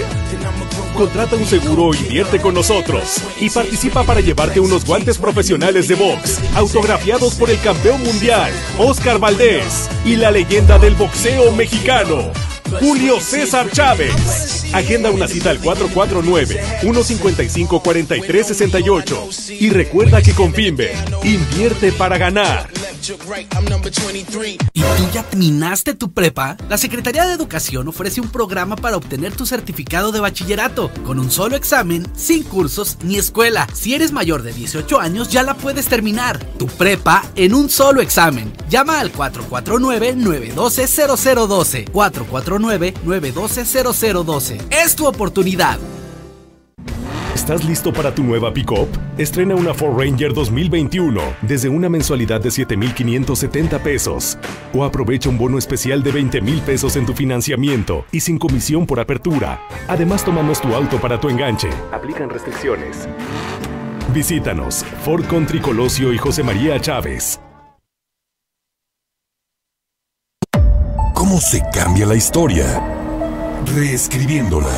Contrata un seguro invierte con nosotros y participa para llevarte unos guantes profesionales de box, autografiados por el campeón mundial, Oscar Valdés, y la leyenda del boxeo mexicano, Julio César Chávez. Agenda una cita al 449-155-4368. Y recuerda que con Finver, invierte para ganar. ¿Y tú ya terminaste tu prepa? La Secretaría de Educación ofrece un programa para obtener tu certificado de bachillerato, con un solo examen, sin cursos ni escuela. Si eres mayor de 18 años, ya la puedes terminar. Tu prepa en un solo examen. Llama al 449-912-0012. 449-912-0012. Es tu oportunidad. ¿Estás listo para tu nueva pickup? Estrena una Ford Ranger 2021 desde una mensualidad de 7,570 pesos. O aprovecha un bono especial de 20 mil pesos en tu financiamiento y sin comisión por apertura. Además, tomamos tu auto para tu enganche. Aplican restricciones. Visítanos, Ford Country Colosio y José María Chávez. ¿Cómo se cambia la historia? Reescribiéndola.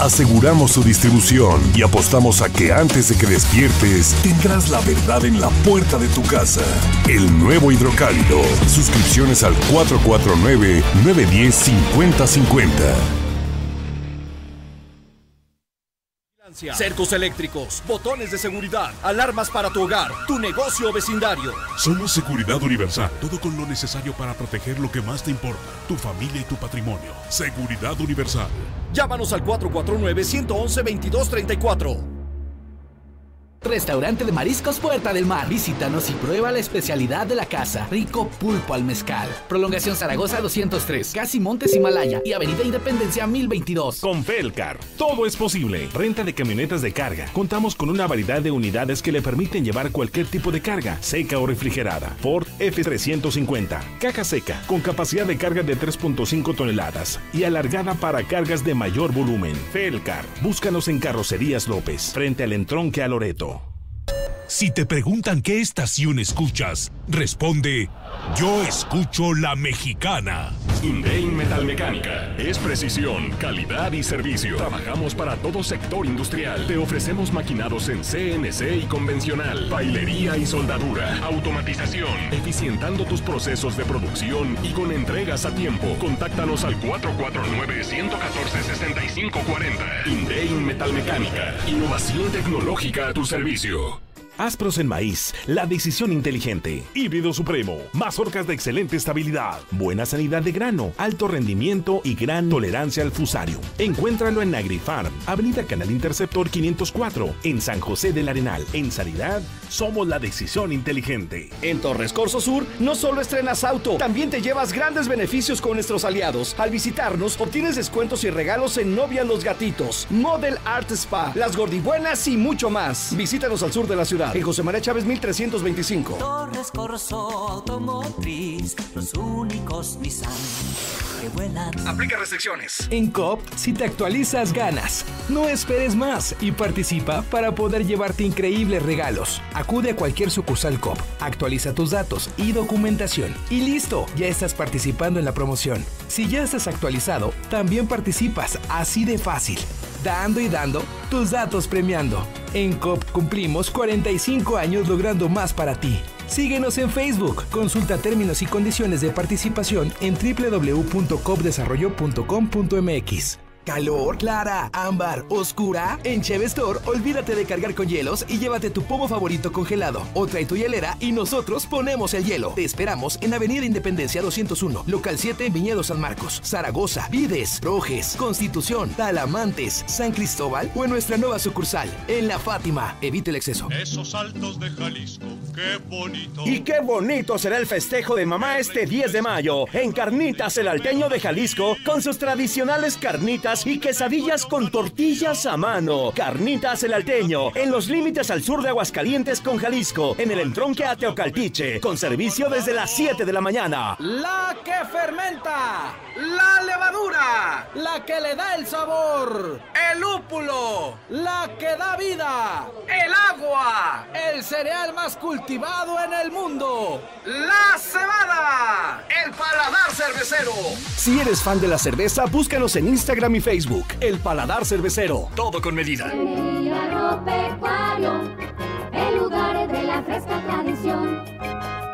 Aseguramos su distribución y apostamos a que antes de que despiertes tendrás la verdad en la puerta de tu casa. El nuevo hidrocálido. Suscripciones al 449-910-5050. Cercos eléctricos, botones de seguridad, alarmas para tu hogar, tu negocio o vecindario. Somos Seguridad Universal, todo con lo necesario para proteger lo que más te importa, tu familia y tu patrimonio. Seguridad Universal. Llámanos al 449-111-2234. Restaurante de Mariscos Puerta del Mar. Visítanos y prueba la especialidad de la casa. Rico pulpo al mezcal. Prolongación Zaragoza 203. Casi Montes Himalaya y Avenida Independencia 1022. Con Felcar, todo es posible. Renta de camionetas de carga. Contamos con una variedad de unidades que le permiten llevar cualquier tipo de carga, seca o refrigerada. Ford F350. Caja seca, con capacidad de carga de 3.5 toneladas y alargada para cargas de mayor volumen. Felcar. Búscanos en Carrocerías López, frente al entronque a Loreto. you Si te preguntan qué estación escuchas, responde, yo escucho la mexicana. Indein Metalmecánica. Es precisión, calidad y servicio. Trabajamos para todo sector industrial. Te ofrecemos maquinados en CNC y convencional, bailería y soldadura, automatización, eficientando tus procesos de producción y con entregas a tiempo. Contáctanos al 449-114-6540. Indein Metalmecánica. Innovación tecnológica a tu servicio. Aspros en maíz, la decisión inteligente. Híbrido supremo, mazorcas de excelente estabilidad, buena sanidad de grano, alto rendimiento y gran tolerancia al fusario. Encuéntralo en AgriFarm, Avenida Canal Interceptor 504, en San José del Arenal. En sanidad, somos la decisión inteligente. En Torres Corso Sur, no solo estrenas auto, también te llevas grandes beneficios con nuestros aliados. Al visitarnos, obtienes descuentos y regalos en Novia Los Gatitos, Model Art Spa, Las Gordibuenas y mucho más. Visítanos al sur de la ciudad, en José María Chávez 1325. Torres Corso Automotriz, los únicos Nissan que vuelan. Aplica restricciones. En COP, si te actualizas, ganas. No esperes más y participa para poder llevarte increíbles regalos. Acude a cualquier sucursal COP, actualiza tus datos y documentación. Y listo, ya estás participando en la promoción. Si ya estás actualizado, también participas así de fácil. Dando y dando, tus datos premiando. En COP cumplimos 45 años logrando más para ti. Síguenos en Facebook. Consulta términos y condiciones de participación en www.copdesarrollo.com.mx. ¿Calor, clara, ámbar, oscura? En Cheve Store, olvídate de cargar con hielos y llévate tu pomo favorito congelado. O trae tu hielera y nosotros ponemos el hielo. Te esperamos en Avenida Independencia 201, Local 7 en Viñedo San Marcos, Zaragoza, Vides, Rojes, Constitución, Talamantes, San Cristóbal o en nuestra nueva sucursal, en La Fátima. Evite el exceso. Esos altos de Jalisco, qué bonito. Y qué bonito será el festejo de mamá este 10 de mayo en Carnitas el Alteño de Jalisco con sus tradicionales carnitas enchiladas y quesadillas con tortillas a mano. Carnitas el Alteño, en los límites al sur de Aguascalientes con Jalisco, en el entronque a Teocaltiche, con servicio desde las 7 de la mañana. La que fermenta, la levadura, la que le da el sabor, el lúpulo, la que da vida, el agua, el cereal más cultivado en el mundo, la cebada, el paladar cervecero. Si eres fan de la cerveza, búscanos en Instagram y Facebook. El Paladar Cervecero. Todo con medida. Agropecuario, el lugar de la fresca tradición,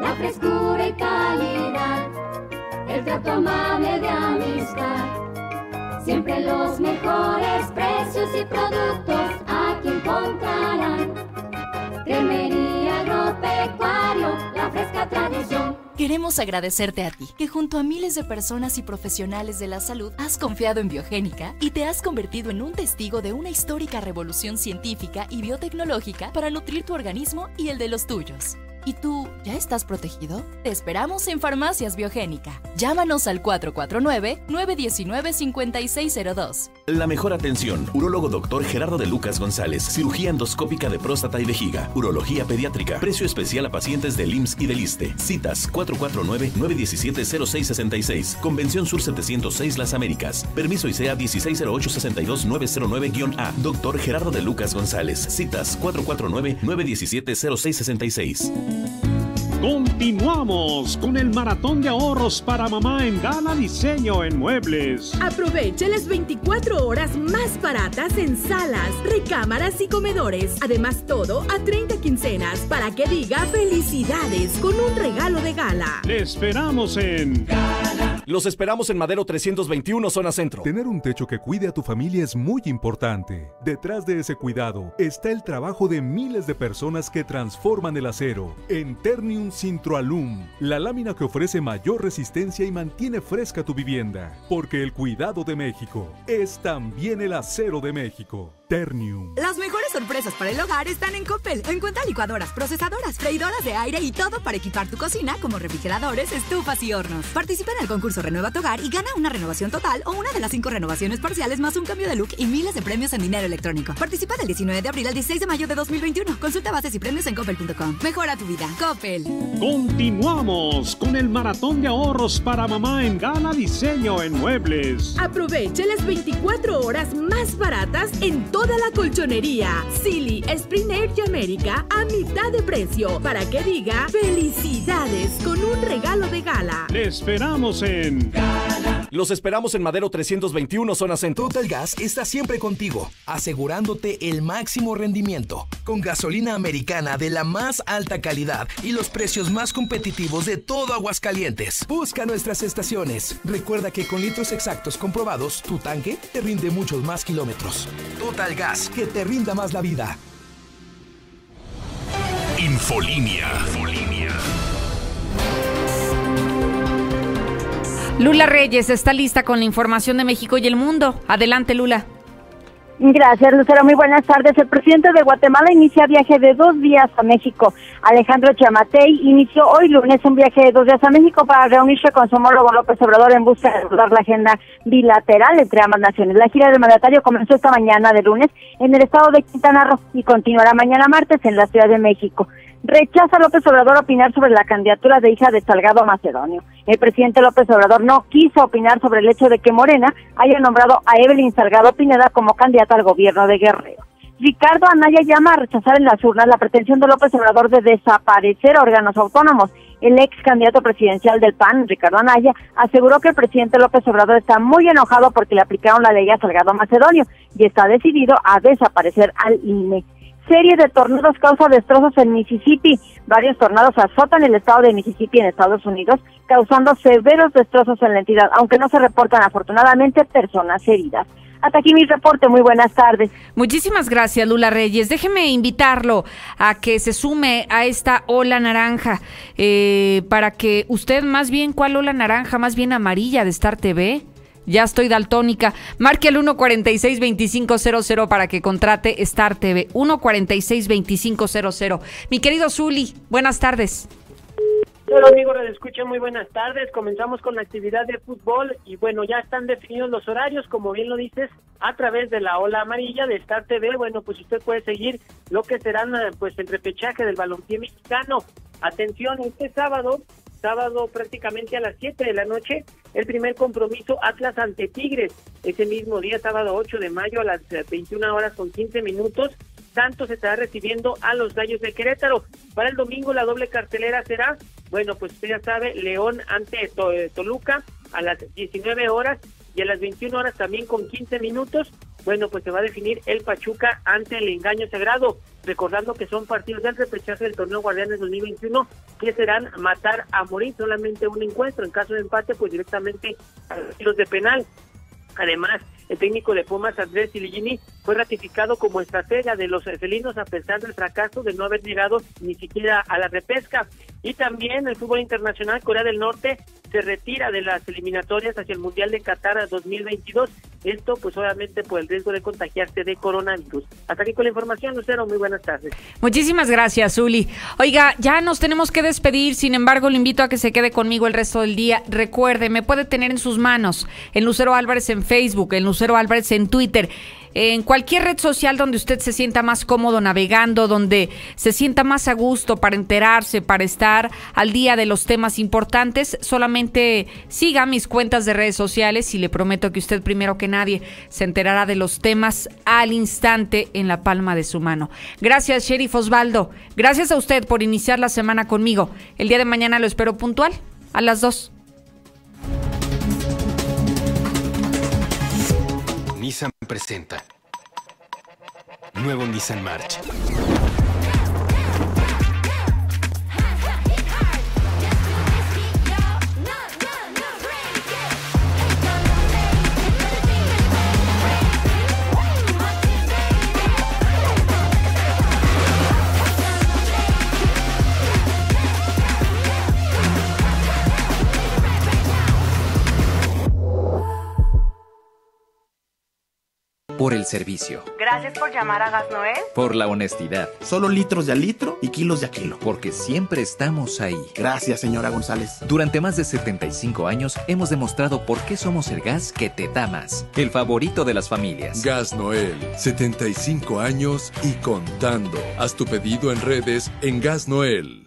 la frescura y calidad, el trato amable de amistad. Siempre los mejores precios y productos aquí encontrarán. Cremería Agropecuario, la fresca tradición. Queremos agradecerte a ti, que junto a miles de personas y profesionales de la salud has confiado en Biogénica y te has convertido en un testigo de una histórica revolución científica y biotecnológica para nutrir tu organismo y el de los tuyos. ¿Y tú ya estás protegido? Te esperamos en Farmacias Biogénica. Llámanos al 449-919-5602. La mejor atención. Urólogo doctor Gerardo de Lucas González. Cirugía endoscópica de próstata y vejiga. Urología pediátrica. Precio especial a pacientes del IMSS y del ISTE. Citas 449-917-0666. Convención Sur 706 Las Américas. Permiso ICEA 1608-62909-A. Doctor Gerardo de Lucas González. Citas 449-917-0666. Continuamos con el maratón de ahorros para mamá en Gala Diseño en Muebles. Aproveche las 24 horas más baratas en salas, recámaras y comedores. Además, todo a 30 quincenas para que diga felicidades con un regalo de gala. Le esperamos en Los esperamos en Madero 321, zona centro. Tener un techo que cuide a tu familia es muy importante. Detrás de ese cuidado está el trabajo de miles de personas que transforman el acero en Ternium Sintroalum, la lámina que ofrece mayor resistencia y mantiene fresca tu vivienda. Porque el cuidado de México es también el acero de México. Ternium. Las mejores sorpresas para el hogar están en Coppel. Encuentra licuadoras, procesadoras, freidoras de aire y todo para equipar tu cocina como refrigeradores, estufas y hornos. Participa en el concurso Renueva tu hogar y gana una renovación total o una de las cinco renovaciones parciales más un cambio de look y miles de premios en dinero electrónico. Participa del 19 de abril al 16 de mayo de 2021. Consulta bases y premios en coppel.com. Mejora tu vida. Coppel. Continuamos con el maratón de ahorros para mamá en Gala Diseño en Muebles. Aproveche las 24 horas más baratas en toda la colchonería. Silly, Spring Air y América a mitad de precio para que diga felicidades con un regalo de gala. Le esperamos en Los esperamos en Madero 321, zona centro. Total Gas está siempre contigo, asegurándote el máximo rendimiento. Con gasolina americana de la más alta calidad y los precios más competitivos de todo Aguascalientes. Busca nuestras estaciones. Recuerda que con litros exactos comprobados, tu tanque te rinde muchos más kilómetros. Total Gas, que te rinda más la vida. Infolínea. Lula Reyes está lista con la información de México y el mundo. Adelante, Lula. Gracias, Lucero. Muy buenas tardes. El presidente de Guatemala inicia viaje de dos días a México. Alejandro Chamatei inició hoy lunes un viaje de dos días a México para reunirse con su homólogo López Obrador en busca de abordar la agenda bilateral entre ambas naciones. La gira del mandatario comenzó esta mañana de lunes en el estado de Quintana Roo y continuará mañana martes en la Ciudad de México. Rechaza López Obrador opinar sobre la candidatura de hija de Salgado Macedonio. El presidente López Obrador no quiso opinar sobre el hecho de que Morena haya nombrado a Evelyn Salgado Pineda como candidata al gobierno de Guerrero. Ricardo Anaya llama a rechazar en las urnas la pretensión de López Obrador de desaparecer órganos autónomos. El ex candidato presidencial del PAN, Ricardo Anaya, aseguró que el presidente López Obrador está muy enojado porque le aplicaron la ley a Salgado Macedonio y está decidido a desaparecer al INE serie de tornados causa destrozos en Mississippi. Varios tornados azotan el estado de Mississippi en Estados Unidos, causando severos destrozos en la entidad, aunque no se reportan afortunadamente personas heridas. Hasta aquí mi reporte. Muy buenas tardes. Muchísimas gracias, Lula Reyes. Déjeme invitarlo a que se sume a esta ola naranja eh, para que usted, más bien, ¿cuál ola naranja? Más bien amarilla de Star TV. Ya estoy daltónica. Marque el 146-2500 para que contrate Star TV. 146-2500. Mi querido Zuli, buenas tardes. Hola amigos de escucha, muy buenas tardes. Comenzamos con la actividad de fútbol y bueno, ya están definidos los horarios, como bien lo dices, a través de la ola amarilla de Star TV. Bueno, pues usted puede seguir lo que serán eh, pues el repechaje del balompié mexicano. Atención, este sábado, sábado prácticamente a las 7 de la noche, el primer compromiso Atlas ante Tigres. Ese mismo día, sábado 8 de mayo a las 21 eh, horas con 15 minutos, Santos estará recibiendo a los Gallos de Querétaro. Para el domingo la doble cartelera será, bueno, pues usted ya sabe, León ante eh, Toluca a las 19 horas y a las 21 horas también con 15 minutos. Bueno, pues se va a definir el Pachuca ante el engaño sagrado, recordando que son partidos del repechaje del torneo Guardianes 2021 que serán matar a morir solamente un encuentro. En caso de empate, pues directamente a los de penal. Además, el técnico de Pumas, Andrés Siligini, fue ratificado como estratega de los felinos a pesar del fracaso de no haber llegado ni siquiera a la repesca. Y también el fútbol internacional, Corea del Norte se retira de las eliminatorias hacia el Mundial de Qatar 2022. Esto, pues obviamente, por el riesgo de contagiarse de coronavirus. Hasta aquí con la información, Lucero. Muy buenas tardes. Muchísimas gracias, Uli. Oiga, ya nos tenemos que despedir. Sin embargo, le invito a que se quede conmigo el resto del día. Recuerde, me puede tener en sus manos en Lucero Álvarez en Facebook, en Lucero Álvarez en Twitter en cualquier red social donde usted se sienta más cómodo navegando, donde se sienta más a gusto para enterarse, para estar al día de los temas importantes, solamente siga mis cuentas de redes sociales y le prometo que usted primero que nadie se enterará de los temas al instante en la palma de su mano. Gracias, Sheriff Osvaldo. Gracias a usted por iniciar la semana conmigo. El día de mañana lo espero puntual a las 2. Nissan presenta Nuevo Nissan March. Por el servicio. Gracias por llamar a Gas Noel. Por la honestidad. Solo litros de a litro y kilos de a kilo. Porque siempre estamos ahí. Gracias, señora González. Durante más de 75 años hemos demostrado por qué somos el gas que te da más. El favorito de las familias. Gas Noel, 75 años y contando. Haz tu pedido en redes en Gas Noel.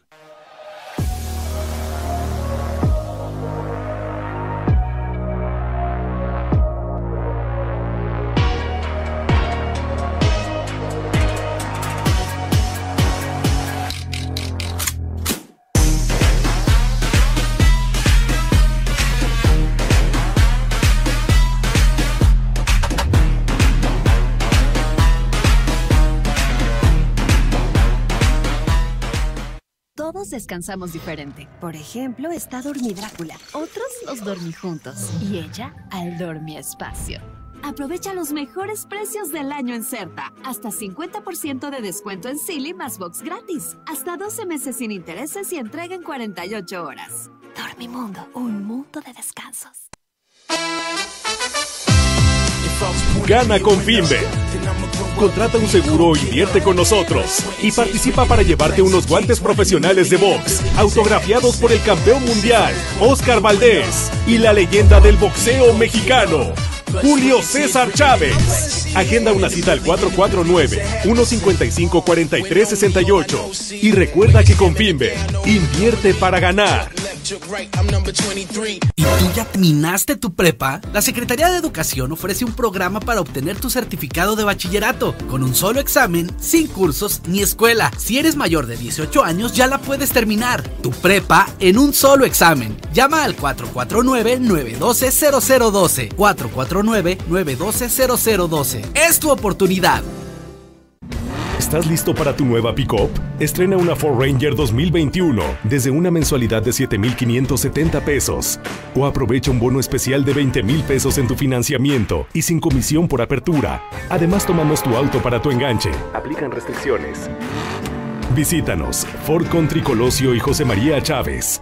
Diferente. Por ejemplo, está Drácula. otros los dormí juntos y ella al espacio. Aprovecha los mejores precios del año en Certa. Hasta 50% de descuento en Silly más box gratis. Hasta 12 meses sin intereses y entrega en 48 horas. Dormimundo, un mundo de descansos. Gana con Finbe. Contrata un seguro o invierte con nosotros y participa para llevarte unos guantes profesionales de box, autografiados por el campeón mundial, Oscar Valdés, y la leyenda del boxeo mexicano, Julio César Chávez. Agenda una cita al 449-155-4368. Y recuerda que con Finbe, invierte para ganar. ¿Y tú ya terminaste tu prepa? La Secretaría de Educación ofrece un programa para obtener tu certificado de bachillerato, con un solo examen, sin cursos ni escuela. Si eres mayor de 18 años, ya la puedes terminar. Tu prepa en un solo examen. Llama al 449-912-0012. 449-912-0012. Es tu oportunidad. ¿Estás listo para tu nueva pickup? Estrena una Ford Ranger 2021 desde una mensualidad de 7,570 pesos. O aprovecha un bono especial de 20 mil pesos en tu financiamiento y sin comisión por apertura. Además, tomamos tu auto para tu enganche. Aplican restricciones. Visítanos, Ford Country Colosio y José María Chávez.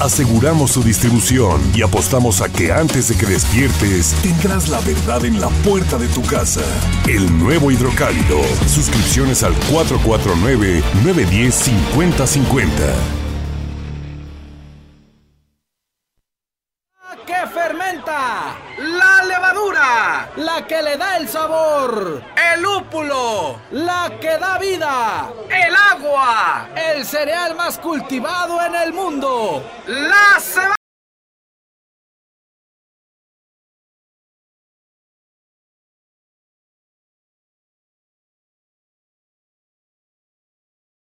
Aseguramos su distribución y apostamos a que antes de que despiertes tendrás la verdad en la puerta de tu casa. El nuevo hidrocálido. Suscripciones al 449-910-5050. que fermenta, la levadura, la que le da el sabor, el lúpulo, la que da vida, el agua, el cereal más cultivado en el mundo, la cebada